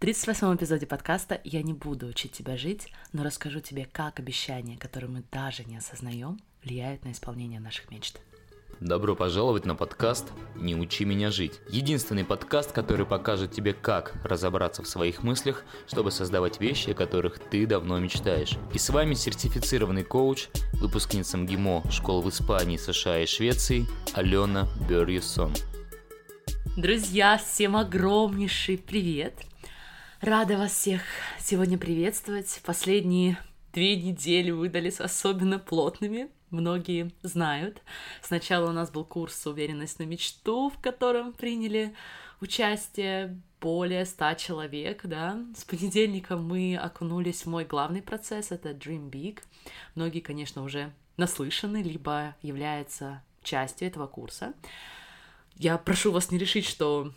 38-м эпизоде подкаста я не буду учить тебя жить, но расскажу тебе, как обещания, которые мы даже не осознаем, влияют на исполнение наших мечт. Добро пожаловать на подкаст «Не учи меня жить». Единственный подкаст, который покажет тебе, как разобраться в своих мыслях, чтобы создавать вещи, о которых ты давно мечтаешь. И с вами сертифицированный коуч, выпускница МГИМО школ в Испании, США и Швеции Алена Берьюсон. Друзья, всем огромнейший привет! Рада вас всех сегодня приветствовать. Последние две недели выдались особенно плотными. Многие знают. Сначала у нас был курс «Уверенность на мечту», в котором приняли участие более ста человек, да. С понедельника мы окунулись в мой главный процесс, это Dream Big. Многие, конечно, уже наслышаны, либо являются частью этого курса. Я прошу вас не решить, что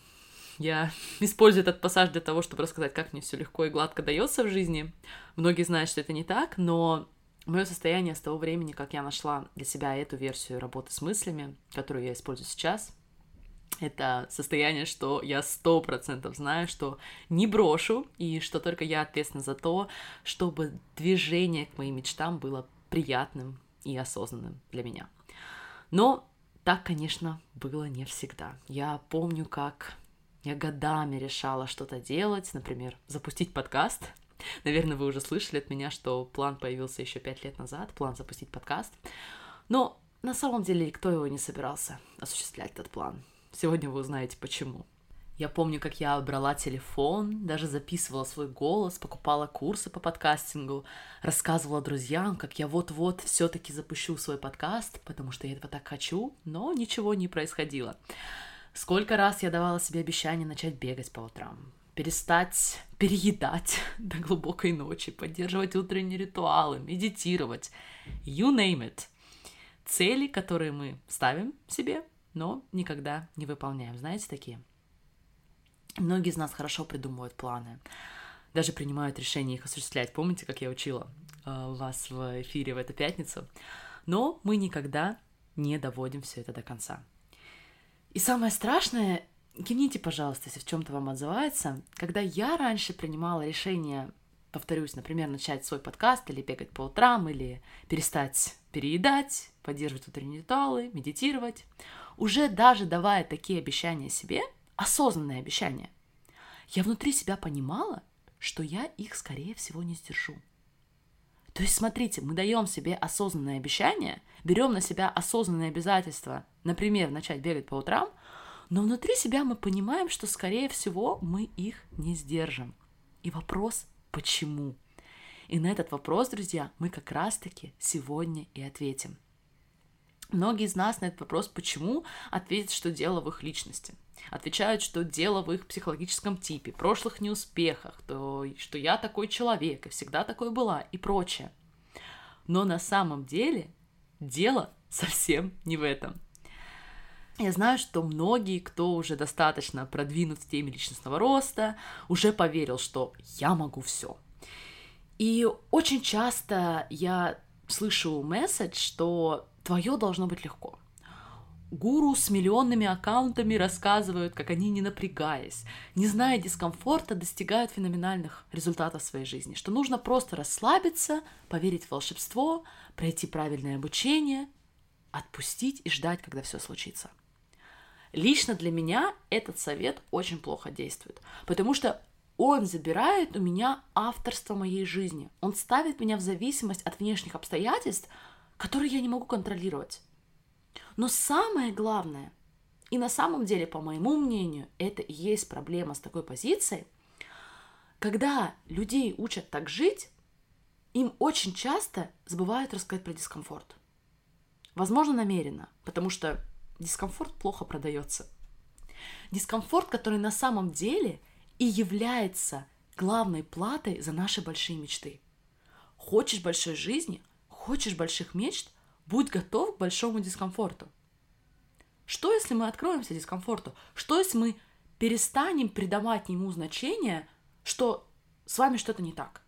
я использую этот пассаж для того, чтобы рассказать, как мне все легко и гладко дается в жизни. Многие знают, что это не так, но мое состояние с того времени, как я нашла для себя эту версию работы с мыслями, которую я использую сейчас, это состояние, что я сто процентов знаю, что не брошу, и что только я ответственна за то, чтобы движение к моим мечтам было приятным и осознанным для меня. Но так, конечно, было не всегда. Я помню, как я годами решала что-то делать, например, запустить подкаст. Наверное, вы уже слышали от меня, что план появился еще пять лет назад, план запустить подкаст. Но на самом деле никто его не собирался осуществлять, этот план. Сегодня вы узнаете почему. Я помню, как я брала телефон, даже записывала свой голос, покупала курсы по подкастингу, рассказывала друзьям, как я вот-вот все-таки запущу свой подкаст, потому что я этого так хочу, но ничего не происходило. Сколько раз я давала себе обещание начать бегать по утрам, перестать переедать до глубокой ночи, поддерживать утренние ритуалы, медитировать. You name it. Цели, которые мы ставим себе, но никогда не выполняем. Знаете такие? Многие из нас хорошо придумывают планы, даже принимают решение их осуществлять. Помните, как я учила э, вас в эфире в эту пятницу? Но мы никогда не доводим все это до конца. И самое страшное, кивните, пожалуйста, если в чем-то вам отзывается, когда я раньше принимала решение, повторюсь, например, начать свой подкаст или бегать по утрам, или перестать переедать, поддерживать утренние ритуалы, медитировать, уже даже давая такие обещания себе, осознанные обещания, я внутри себя понимала, что я их, скорее всего, не сдержу. То есть, смотрите, мы даем себе осознанное обещание, берем на себя осознанные обязательства, например, начать бегать по утрам, но внутри себя мы понимаем, что, скорее всего, мы их не сдержим. И вопрос, почему? И на этот вопрос, друзья, мы как раз-таки сегодня и ответим. Многие из нас на этот вопрос «почему?» ответят, что дело в их личности. Отвечают, что дело в их психологическом типе, прошлых неуспехах, то, что я такой человек и всегда такой была и прочее. Но на самом деле дело совсем не в этом. Я знаю, что многие, кто уже достаточно продвинут в теме личностного роста, уже поверил, что я могу все. И очень часто я слышу месседж, что твое должно быть легко. Гуру с миллионными аккаунтами рассказывают, как они, не напрягаясь, не зная дискомфорта, достигают феноменальных результатов в своей жизни, что нужно просто расслабиться, поверить в волшебство, пройти правильное обучение, отпустить и ждать, когда все случится. Лично для меня этот совет очень плохо действует, потому что он забирает у меня авторство моей жизни. Он ставит меня в зависимость от внешних обстоятельств, которые я не могу контролировать. Но самое главное, и на самом деле, по моему мнению, это и есть проблема с такой позицией, когда людей учат так жить, им очень часто забывают рассказать про дискомфорт. Возможно, намеренно, потому что дискомфорт плохо продается. Дискомфорт, который на самом деле и является главной платой за наши большие мечты. Хочешь большой жизни, Хочешь больших мечт? Будь готов к большому дискомфорту. Что, если мы откроемся дискомфорту? Что, если мы перестанем придавать ему значение, что с вами что-то не так?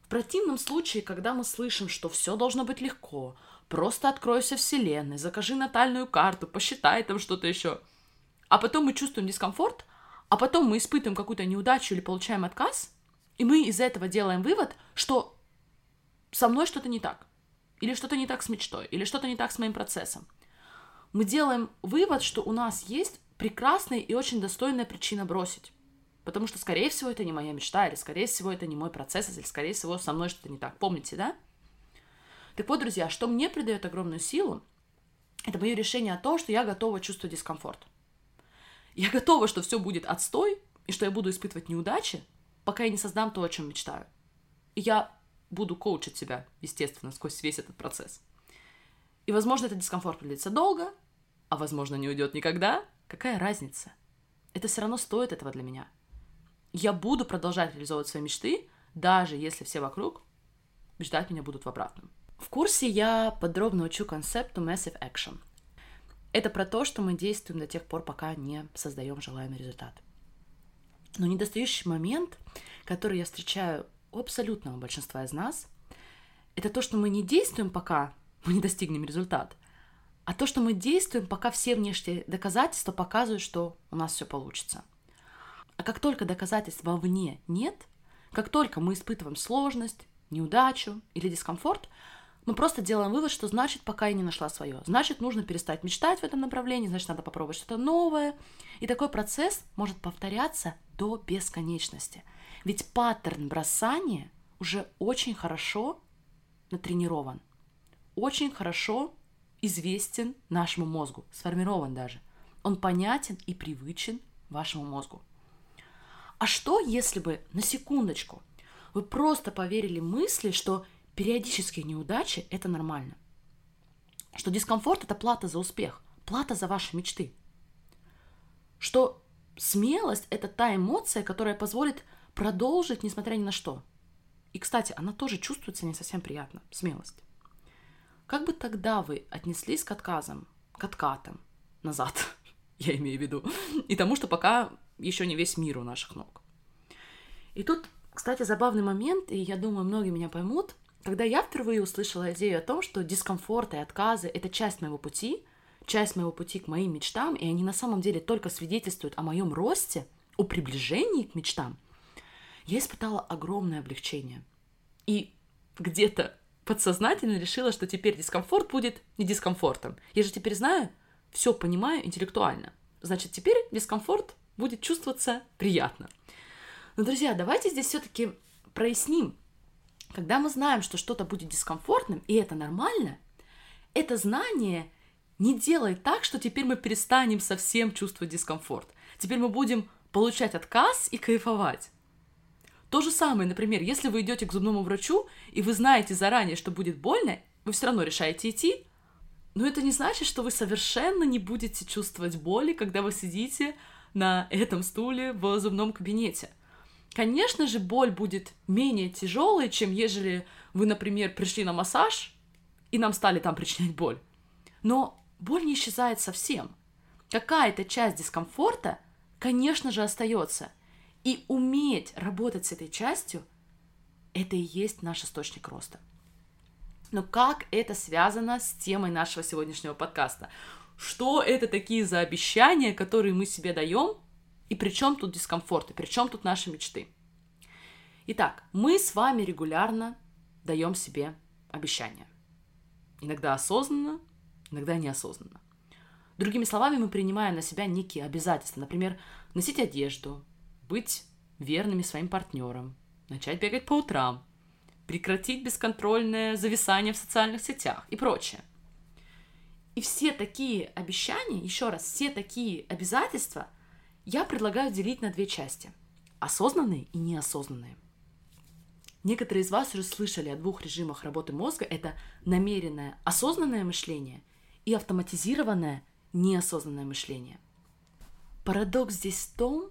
В противном случае, когда мы слышим, что все должно быть легко, просто откройся вселенной, закажи натальную карту, посчитай там что-то еще, а потом мы чувствуем дискомфорт, а потом мы испытываем какую-то неудачу или получаем отказ, и мы из этого делаем вывод, что со мной что-то не так, или что-то не так с мечтой, или что-то не так с моим процессом. Мы делаем вывод, что у нас есть прекрасная и очень достойная причина бросить. Потому что, скорее всего, это не моя мечта, или, скорее всего, это не мой процесс, или, скорее всего, со мной что-то не так. Помните, да? Так вот, друзья, что мне придает огромную силу, это мое решение о том, что я готова чувствовать дискомфорт. Я готова, что все будет отстой, и что я буду испытывать неудачи, пока я не создам то, о чем мечтаю. И я буду коучить себя, естественно, сквозь весь этот процесс. И, возможно, этот дискомфорт продлится долго, а, возможно, не уйдет никогда. Какая разница? Это все равно стоит этого для меня. Я буду продолжать реализовывать свои мечты, даже если все вокруг ждать меня будут в обратном. В курсе я подробно учу концепту Massive Action. Это про то, что мы действуем до тех пор, пока не создаем желаемый результат. Но недостающий момент, который я встречаю у абсолютного большинства из нас, это то, что мы не действуем, пока мы не достигнем результат, а то, что мы действуем, пока все внешние доказательства показывают, что у нас все получится. А как только доказательств вовне нет, как только мы испытываем сложность, неудачу или дискомфорт, мы просто делаем вывод, что значит, пока я не нашла свое. Значит, нужно перестать мечтать в этом направлении, значит, надо попробовать что-то новое. И такой процесс может повторяться до бесконечности. Ведь паттерн бросания уже очень хорошо натренирован, очень хорошо известен нашему мозгу, сформирован даже. Он понятен и привычен вашему мозгу. А что, если бы на секундочку вы просто поверили мысли, что периодические неудачи – это нормально. Что дискомфорт – это плата за успех, плата за ваши мечты. Что смелость – это та эмоция, которая позволит продолжить, несмотря ни на что. И, кстати, она тоже чувствуется не совсем приятно, смелость. Как бы тогда вы отнеслись к отказам, к откатам назад, я имею в виду, и тому, что пока еще не весь мир у наших ног. И тут, кстати, забавный момент, и я думаю, многие меня поймут – когда я впервые услышала идею о том, что дискомфорт и отказы — это часть моего пути, часть моего пути к моим мечтам, и они на самом деле только свидетельствуют о моем росте, о приближении к мечтам, я испытала огромное облегчение. И где-то подсознательно решила, что теперь дискомфорт будет не дискомфортом. Я же теперь знаю, все понимаю интеллектуально. Значит, теперь дискомфорт будет чувствоваться приятно. Но, друзья, давайте здесь все-таки проясним, когда мы знаем, что что-то будет дискомфортным, и это нормально, это знание не делает так, что теперь мы перестанем совсем чувствовать дискомфорт. Теперь мы будем получать отказ и кайфовать. То же самое, например, если вы идете к зубному врачу, и вы знаете заранее, что будет больно, вы все равно решаете идти, но это не значит, что вы совершенно не будете чувствовать боли, когда вы сидите на этом стуле в зубном кабинете – Конечно же, боль будет менее тяжелой, чем ежели вы, например, пришли на массаж, и нам стали там причинять боль. Но боль не исчезает совсем. Какая-то часть дискомфорта, конечно же, остается. И уметь работать с этой частью, это и есть наш источник роста. Но как это связано с темой нашего сегодняшнего подкаста? Что это такие за обещания, которые мы себе даем, и при чем тут дискомфорт, и при чем тут наши мечты? Итак, мы с вами регулярно даем себе обещания. Иногда осознанно, иногда неосознанно. Другими словами, мы принимаем на себя некие обязательства. Например, носить одежду, быть верными своим партнерам, начать бегать по утрам, прекратить бесконтрольное зависание в социальных сетях и прочее. И все такие обещания, еще раз, все такие обязательства – я предлагаю делить на две части – осознанные и неосознанные. Некоторые из вас уже слышали о двух режимах работы мозга – это намеренное осознанное мышление и автоматизированное неосознанное мышление. Парадокс здесь в том,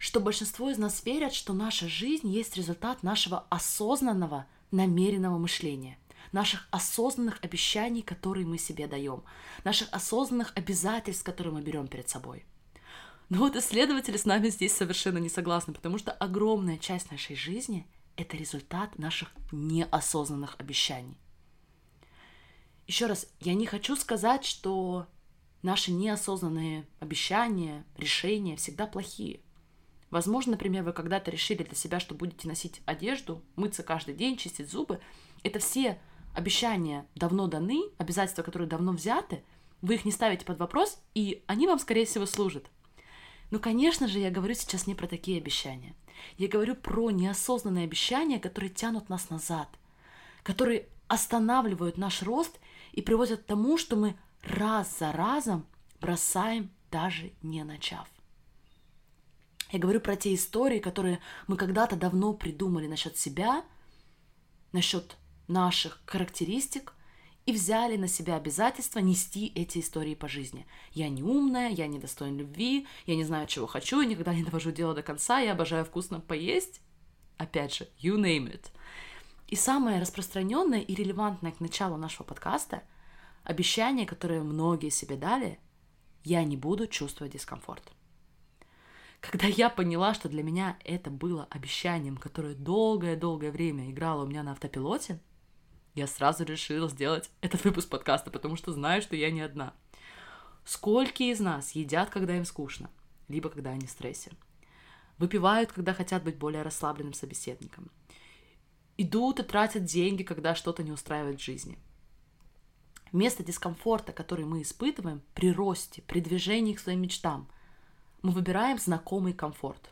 что большинство из нас верят, что наша жизнь есть результат нашего осознанного, намеренного мышления, наших осознанных обещаний, которые мы себе даем, наших осознанных обязательств, которые мы берем перед собой – но вот исследователи с нами здесь совершенно не согласны, потому что огромная часть нашей жизни – это результат наших неосознанных обещаний. Еще раз, я не хочу сказать, что наши неосознанные обещания, решения всегда плохие. Возможно, например, вы когда-то решили для себя, что будете носить одежду, мыться каждый день, чистить зубы. Это все обещания давно даны, обязательства, которые давно взяты, вы их не ставите под вопрос, и они вам, скорее всего, служат. Но, конечно же, я говорю сейчас не про такие обещания. Я говорю про неосознанные обещания, которые тянут нас назад, которые останавливают наш рост и приводят к тому, что мы раз за разом бросаем, даже не начав. Я говорю про те истории, которые мы когда-то давно придумали насчет себя, насчет наших характеристик и взяли на себя обязательство нести эти истории по жизни. Я не умная, я не достоин любви, я не знаю, чего хочу, я никогда не довожу дело до конца, я обожаю вкусно поесть. Опять же, you name it. И самое распространенное и релевантное к началу нашего подкаста – обещание, которое многие себе дали – я не буду чувствовать дискомфорт. Когда я поняла, что для меня это было обещанием, которое долгое-долгое время играло у меня на автопилоте, я сразу решила сделать этот выпуск подкаста, потому что знаю, что я не одна. Сколько из нас едят, когда им скучно, либо когда они в стрессе? Выпивают, когда хотят быть более расслабленным собеседником. Идут и тратят деньги, когда что-то не устраивает в жизни – Вместо дискомфорта, который мы испытываем при росте, при движении к своим мечтам, мы выбираем знакомый комфорт.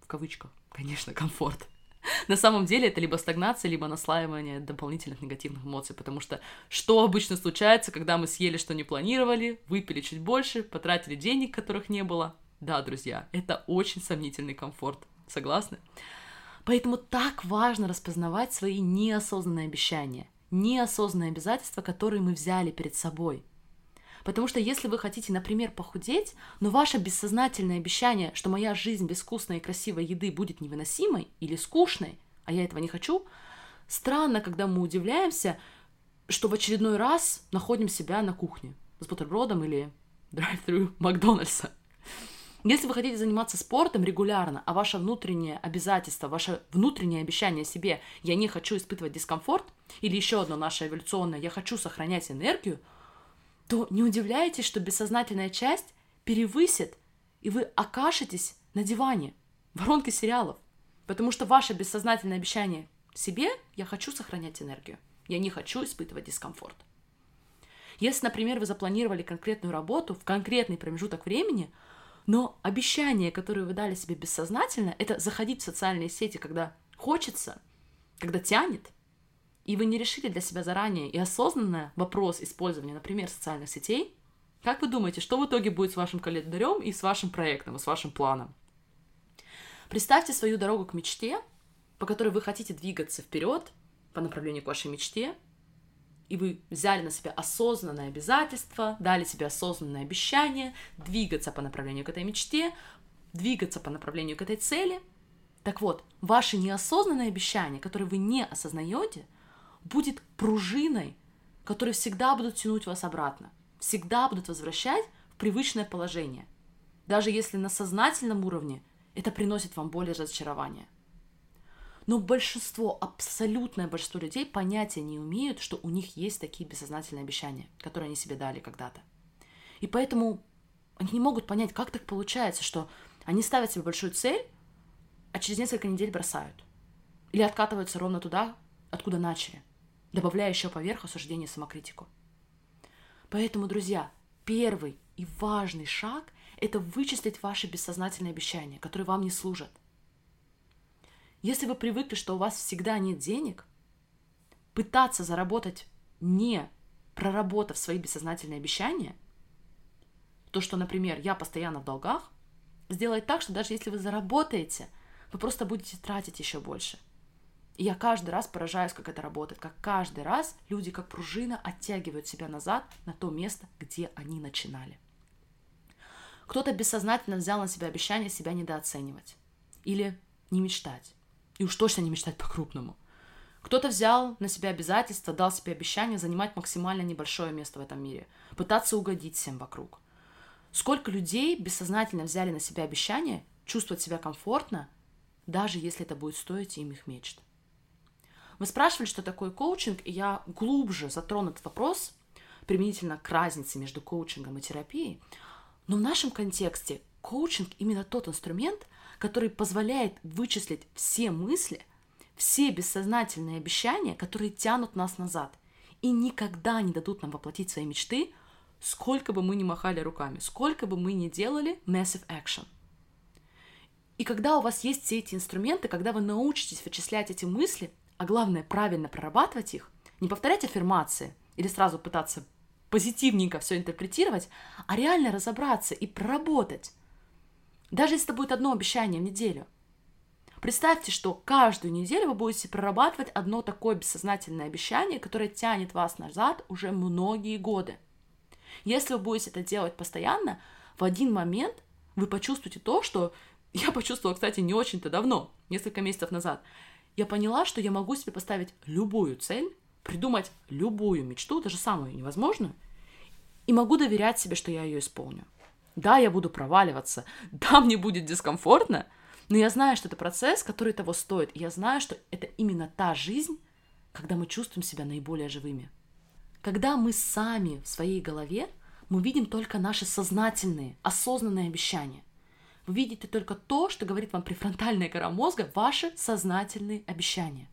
В кавычках, конечно, комфорт. На самом деле это либо стагнация, либо наслаивание дополнительных негативных эмоций, потому что что обычно случается, когда мы съели, что не планировали, выпили чуть больше, потратили денег, которых не было? Да, друзья, это очень сомнительный комфорт. Согласны? Поэтому так важно распознавать свои неосознанные обещания – неосознанные обязательства, которые мы взяли перед собой. Потому что если вы хотите, например, похудеть, но ваше бессознательное обещание, что моя жизнь без вкусной и красивой еды будет невыносимой или скучной, а я этого не хочу, странно, когда мы удивляемся, что в очередной раз находим себя на кухне с бутербродом или драйв-тру Макдональдса. Если вы хотите заниматься спортом регулярно, а ваше внутреннее обязательство, ваше внутреннее обещание себе «я не хочу испытывать дискомфорт» или еще одно наше эволюционное «я хочу сохранять энергию», то не удивляйтесь, что бессознательная часть перевысит, и вы окажетесь на диване, воронке сериалов. Потому что ваше бессознательное обещание себе «я хочу сохранять энергию», «я не хочу испытывать дискомфорт». Если, например, вы запланировали конкретную работу в конкретный промежуток времени – но обещание, которое вы дали себе бессознательно, это заходить в социальные сети, когда хочется, когда тянет, и вы не решили для себя заранее и осознанно вопрос использования, например, социальных сетей, как вы думаете, что в итоге будет с вашим календарем и с вашим проектом, и с вашим планом? Представьте свою дорогу к мечте, по которой вы хотите двигаться вперед по направлению к вашей мечте, и вы взяли на себя осознанное обязательство, дали себе осознанное обещание двигаться по направлению к этой мечте, двигаться по направлению к этой цели. Так вот, ваше неосознанное обещание, которое вы не осознаете, будет пружиной, которая всегда будут тянуть вас обратно, всегда будут возвращать в привычное положение. Даже если на сознательном уровне это приносит вам боль и разочарование. Но большинство, абсолютное большинство людей понятия не умеют, что у них есть такие бессознательные обещания, которые они себе дали когда-то. И поэтому они не могут понять, как так получается, что они ставят себе большую цель, а через несколько недель бросают. Или откатываются ровно туда, откуда начали, добавляя еще поверх осуждение самокритику. Поэтому, друзья, первый и важный шаг – это вычислить ваши бессознательные обещания, которые вам не служат – если вы привыкли, что у вас всегда нет денег, пытаться заработать не проработав свои бессознательные обещания, то, что, например, я постоянно в долгах, сделает так, что даже если вы заработаете, вы просто будете тратить еще больше. И я каждый раз поражаюсь, как это работает, как каждый раз люди, как пружина, оттягивают себя назад на то место, где они начинали. Кто-то бессознательно взял на себя обещание себя недооценивать или не мечтать. И уж точно не мечтать по-крупному. Кто-то взял на себя обязательство, дал себе обещание занимать максимально небольшое место в этом мире, пытаться угодить всем вокруг. Сколько людей бессознательно взяли на себя обещание чувствовать себя комфортно, даже если это будет стоить им их мечт. Вы спрашивали, что такое коучинг, и я глубже затрону этот вопрос применительно к разнице между коучингом и терапией. Но в нашем контексте коучинг именно тот инструмент, который позволяет вычислить все мысли, все бессознательные обещания, которые тянут нас назад и никогда не дадут нам воплотить свои мечты, сколько бы мы ни махали руками, сколько бы мы ни делали massive action. И когда у вас есть все эти инструменты, когда вы научитесь вычислять эти мысли, а главное правильно прорабатывать их, не повторять аффирмации или сразу пытаться позитивненько все интерпретировать, а реально разобраться и проработать. Даже если это будет одно обещание в неделю. Представьте, что каждую неделю вы будете прорабатывать одно такое бессознательное обещание, которое тянет вас назад уже многие годы. Если вы будете это делать постоянно, в один момент вы почувствуете то, что я почувствовала, кстати, не очень-то давно, несколько месяцев назад. Я поняла, что я могу себе поставить любую цель, придумать любую мечту, даже самую невозможную, и могу доверять себе, что я ее исполню. Да, я буду проваливаться, да, мне будет дискомфортно, но я знаю, что это процесс, который того стоит. И я знаю, что это именно та жизнь, когда мы чувствуем себя наиболее живыми. Когда мы сами в своей голове, мы видим только наши сознательные, осознанные обещания. Вы видите только то, что говорит вам префронтальная кора мозга, ваши сознательные обещания.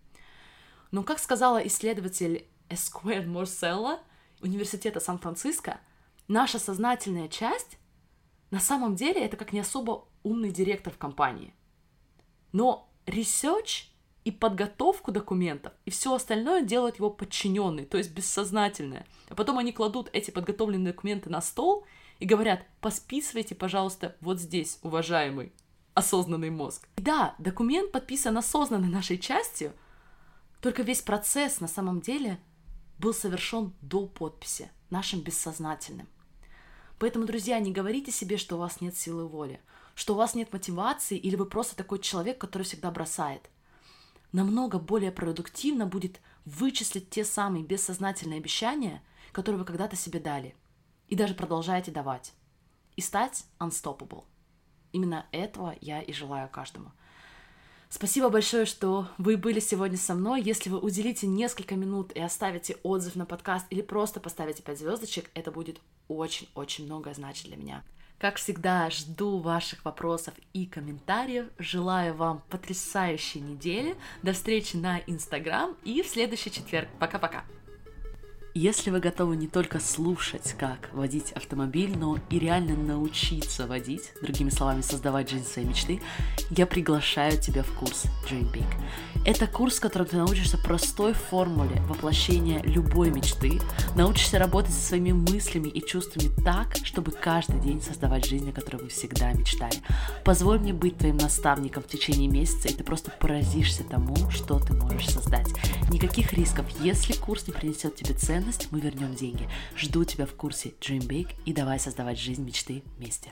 Но, как сказала исследователь Эсквер Морселла Университета Сан-Франциско, наша сознательная часть на самом деле это как не особо умный директор в компании. Но research и подготовку документов, и все остальное делают его подчиненные, то есть бессознательное. А потом они кладут эти подготовленные документы на стол и говорят, посписывайте, пожалуйста, вот здесь, уважаемый осознанный мозг. И да, документ подписан осознанно нашей частью, только весь процесс на самом деле был совершен до подписи, нашим бессознательным. Поэтому, друзья, не говорите себе, что у вас нет силы воли, что у вас нет мотивации или вы просто такой человек, который всегда бросает. Намного более продуктивно будет вычислить те самые бессознательные обещания, которые вы когда-то себе дали – и даже продолжаете давать. И стать unstoppable. Именно этого я и желаю каждому. Спасибо большое, что вы были сегодня со мной. Если вы уделите несколько минут и оставите отзыв на подкаст или просто поставите 5 звездочек, это будет очень-очень много значить для меня. Как всегда, жду ваших вопросов и комментариев. Желаю вам потрясающей недели. До встречи на Инстаграм и в следующий четверг. Пока-пока. Если вы готовы не только слушать, как водить автомобиль, но и реально научиться водить, другими словами, создавать жизнь своей мечты, я приглашаю тебя в курс Dream Big. Это курс, в котором ты научишься простой формуле воплощения любой мечты, научишься работать со своими мыслями и чувствами так, чтобы каждый день создавать жизнь, о которой вы всегда мечтали. Позволь мне быть твоим наставником в течение месяца, и ты просто поразишься тому, что ты можешь создать. Никаких рисков. Если курс не принесет тебе цен, ценность, мы вернем деньги. Жду тебя в курсе Dream Big и давай создавать жизнь мечты вместе.